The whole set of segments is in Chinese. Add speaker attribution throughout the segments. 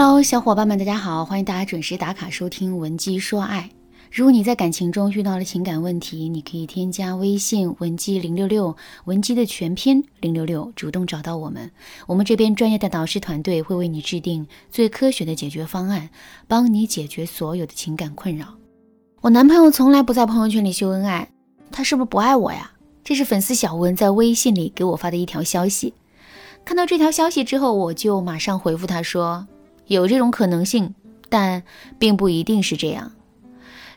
Speaker 1: Hello，小伙伴们，大家好，欢迎大家准时打卡收听《文姬说爱》。如果你在感情中遇到了情感问题，你可以添加微信文姬零六六，文姬的全拼零六六，主动找到我们，我们这边专业的导师团队会为你制定最科学的解决方案，帮你解决所有的情感困扰。我男朋友从来不在朋友圈里秀恩爱，他是不是不爱我呀？这是粉丝小文在微信里给我发的一条消息。看到这条消息之后，我就马上回复他说，有这种可能性，但并不一定是这样。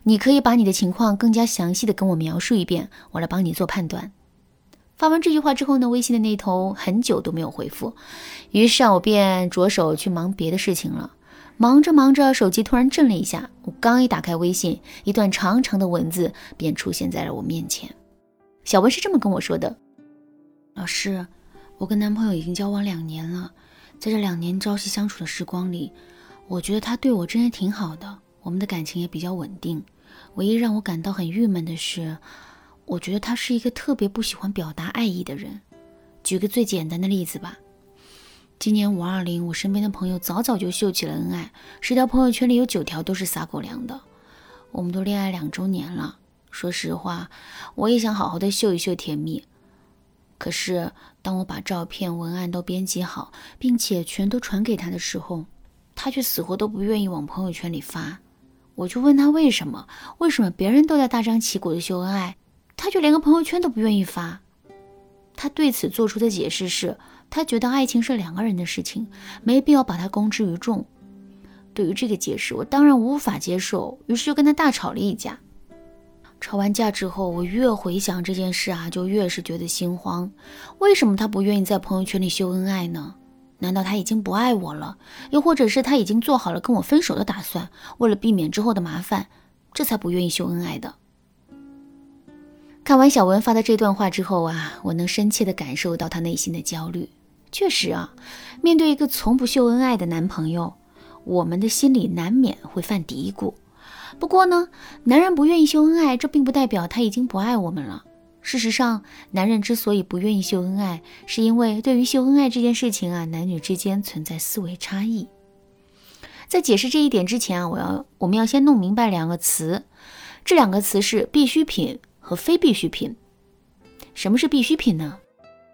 Speaker 1: 你可以把你的情况更加详细的跟我描述一遍，我来帮你做判断。发完这句话之后呢，微信的那头很久都没有回复，于是啊，我便着手去忙别的事情了。忙着忙着，手机突然震了一下，我刚一打开微信，一段长长的文字便出现在了我面前。小文是这么跟我说的：“老师，我跟男朋友已经交往两年了，在这两年朝夕相处的时光里，我觉得他对我真的挺好的。”我们的感情也比较稳定，唯一让我感到很郁闷的是，我觉得他是一个特别不喜欢表达爱意的人。举个最简单的例子吧，今年五二零，我身边的朋友早早就秀起了恩爱，十条朋友圈里有九条都是撒狗粮的。我们都恋爱两周年了，说实话，我也想好好的秀一秀甜蜜。可是当我把照片、文案都编辑好，并且全都传给他的时候，他却死活都不愿意往朋友圈里发。我就问他为什么？为什么别人都在大张旗鼓的秀恩爱，他却连个朋友圈都不愿意发？他对此做出的解释是，他觉得爱情是两个人的事情，没必要把它公之于众。对于这个解释，我当然无法接受，于是就跟他大吵了一架。吵完架之后，我越回想这件事啊，就越是觉得心慌。为什么他不愿意在朋友圈里秀恩爱呢？难道他已经不爱我了？又或者是他已经做好了跟我分手的打算，为了避免之后的麻烦，这才不愿意秀恩爱的？看完小文发的这段话之后啊，我能深切的感受到他内心的焦虑。确实啊，面对一个从不秀恩爱的男朋友，我们的心里难免会犯嘀咕。不过呢，男人不愿意秀恩爱，这并不代表他已经不爱我们了。事实上，男人之所以不愿意秀恩爱，是因为对于秀恩爱这件事情啊，男女之间存在思维差异。在解释这一点之前啊，我要我们要先弄明白两个词，这两个词是必需品和非必需品。什么是必需品呢？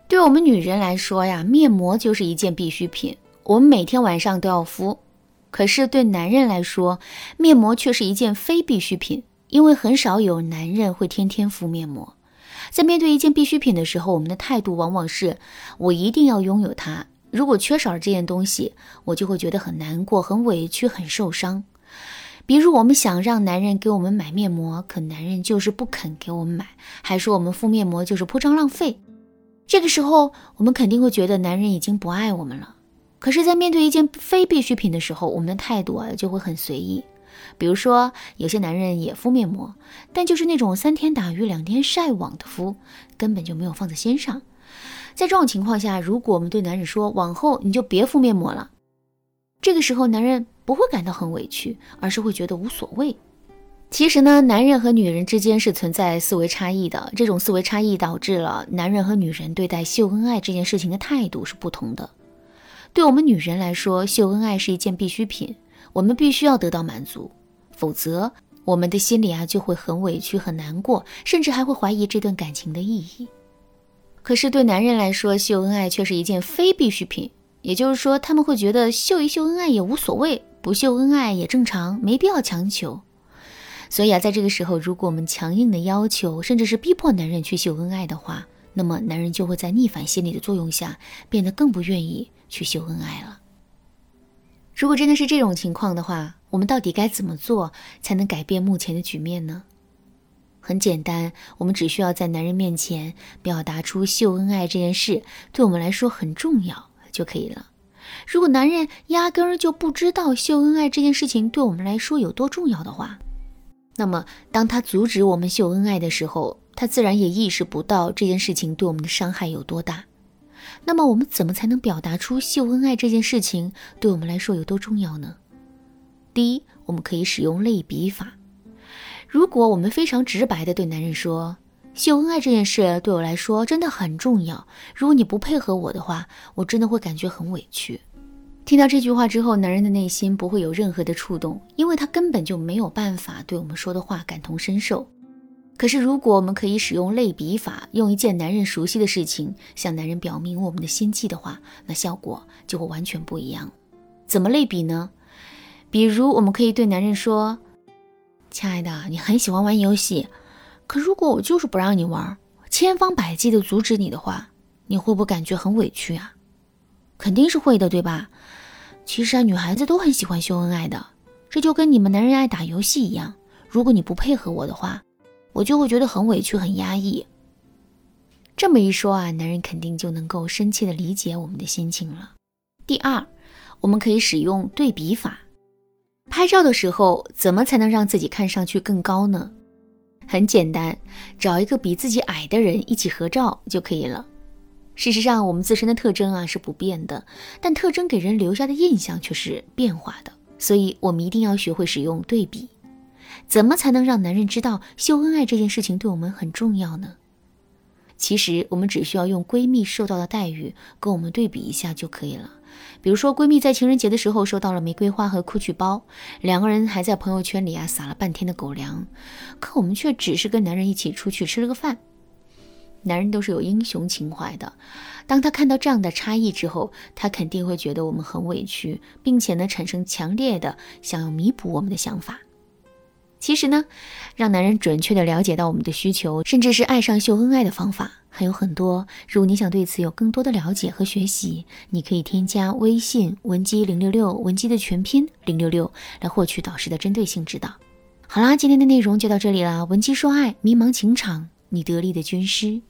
Speaker 1: 对我们女人来说呀，面膜就是一件必需品，我们每天晚上都要敷。可是对男人来说，面膜却是一件非必需品，因为很少有男人会天天敷面膜。在面对一件必需品的时候，我们的态度往往是：我一定要拥有它。如果缺少了这件东西，我就会觉得很难过、很委屈、很受伤。比如，我们想让男人给我们买面膜，可男人就是不肯给我们买，还说我们敷面膜就是铺张浪费。这个时候，我们肯定会觉得男人已经不爱我们了。可是，在面对一件非必需品的时候，我们的态度啊就会很随意。比如说，有些男人也敷面膜，但就是那种三天打鱼两天晒网的敷，根本就没有放在心上。在这种情况下，如果我们对男人说往后你就别敷面膜了，这个时候男人不会感到很委屈，而是会觉得无所谓。其实呢，男人和女人之间是存在思维差异的，这种思维差异导致了男人和女人对待秀恩爱这件事情的态度是不同的。对我们女人来说，秀恩爱是一件必需品。我们必须要得到满足，否则我们的心里啊就会很委屈、很难过，甚至还会怀疑这段感情的意义。可是对男人来说，秀恩爱却是一件非必需品，也就是说，他们会觉得秀一秀恩爱也无所谓，不秀恩爱也正常，没必要强求。所以啊，在这个时候，如果我们强硬的要求，甚至是逼迫男人去秀恩爱的话，那么男人就会在逆反心理的作用下，变得更不愿意去秀恩爱了。如果真的是这种情况的话，我们到底该怎么做才能改变目前的局面呢？很简单，我们只需要在男人面前表达出秀恩爱这件事对我们来说很重要就可以了。如果男人压根儿就不知道秀恩爱这件事情对我们来说有多重要的话，那么当他阻止我们秀恩爱的时候，他自然也意识不到这件事情对我们的伤害有多大。那么我们怎么才能表达出秀恩爱这件事情对我们来说有多重要呢？第一，我们可以使用类比法。如果我们非常直白的对男人说，秀恩爱这件事对我来说真的很重要，如果你不配合我的话，我真的会感觉很委屈。听到这句话之后，男人的内心不会有任何的触动，因为他根本就没有办法对我们说的话感同身受。可是，如果我们可以使用类比法，用一件男人熟悉的事情向男人表明我们的心迹的话，那效果就会完全不一样。怎么类比呢？比如，我们可以对男人说：“亲爱的，你很喜欢玩游戏，可如果我就是不让你玩，千方百计的阻止你的话，你会不会感觉很委屈啊？肯定是会的，对吧？”其实啊，女孩子都很喜欢秀恩爱的，这就跟你们男人爱打游戏一样。如果你不配合我的话，我就会觉得很委屈、很压抑。这么一说啊，男人肯定就能够深切的理解我们的心情了。第二，我们可以使用对比法。拍照的时候，怎么才能让自己看上去更高呢？很简单，找一个比自己矮的人一起合照就可以了。事实上，我们自身的特征啊是不变的，但特征给人留下的印象却是变化的。所以，我们一定要学会使用对比。怎么才能让男人知道秀恩爱这件事情对我们很重要呢？其实，我们只需要用闺蜜受到的待遇跟我们对比一下就可以了。比如说，闺蜜在情人节的时候收到了玫瑰花和 GUCCI 包，两个人还在朋友圈里啊撒了半天的狗粮，可我们却只是跟男人一起出去吃了个饭。男人都是有英雄情怀的，当他看到这样的差异之后，他肯定会觉得我们很委屈，并且呢产生强烈的想要弥补我们的想法。其实呢，让男人准确的了解到我们的需求，甚至是爱上秀恩爱的方法还有很多。如果你想对此有更多的了解和学习，你可以添加微信文姬零六六，文姬的全拼零六六，来获取导师的针对性指导。好啦，今天的内容就到这里啦，文姬说爱，迷茫情场，你得力的军师。